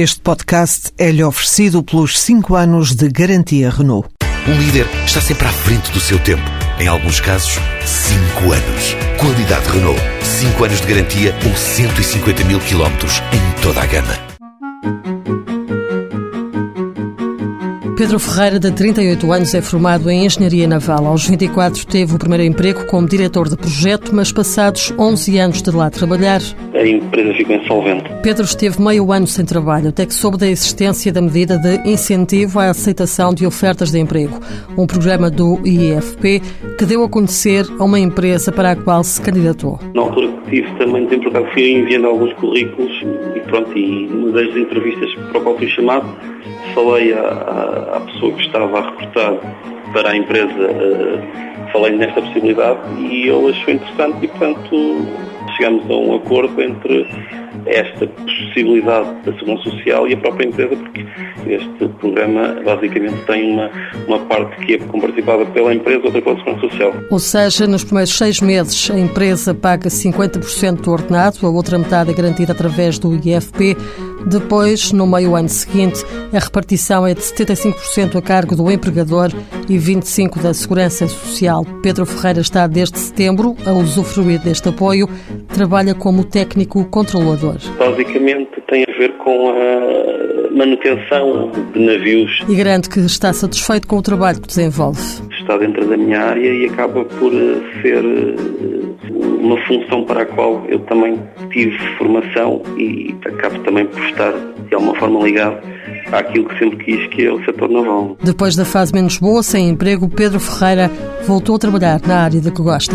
Este podcast é-lhe oferecido pelos 5 anos de garantia Renault. Um líder está sempre à frente do seu tempo. Em alguns casos, 5 anos. Qualidade Renault. 5 anos de garantia ou 150 mil quilómetros em toda a gama. Pedro Ferreira, de 38 anos, é formado em Engenharia Naval. Aos 24 teve o primeiro emprego como diretor de projeto, mas passados 11 anos de lá trabalhar... A empresa ficou insolvente. Pedro esteve meio ano sem trabalho, até que soube da existência da medida de incentivo à aceitação de ofertas de emprego, um programa do IEFP que deu a conhecer a uma empresa para a qual se candidatou. Na altura que tive também acaso fui enviando alguns currículos e pronto, e uma das entrevistas para o qual fui chamado, falei à, à pessoa que estava a recrutar para a empresa, uh, falei nesta possibilidade e ele achou interessante e, portanto, chegamos a um acordo entre esta possibilidade da segurança social e a própria empresa, porque este programa basicamente tem uma, uma parte que é compartilhada pela empresa, outra pela segurança social. Ou seja, nos primeiros seis meses a empresa paga 50% do ordenado, a outra metade é garantida através do IFP. Depois, no meio ano seguinte, a repartição é de 75% a cargo do empregador e 25% da Segurança Social. Pedro Ferreira está desde setembro a usufruir deste apoio, trabalha como técnico controlador. Basicamente tem a ver com a manutenção de navios. E garante que está satisfeito com o trabalho que desenvolve. Está dentro da minha área e acaba por eh, ser eh, uma função para a qual eu também tive formação e acabo também por estar de alguma forma ligado àquilo que sempre quis, que é o setor naval. Depois da fase menos boa, sem emprego, Pedro Ferreira voltou a trabalhar na área de que gosta.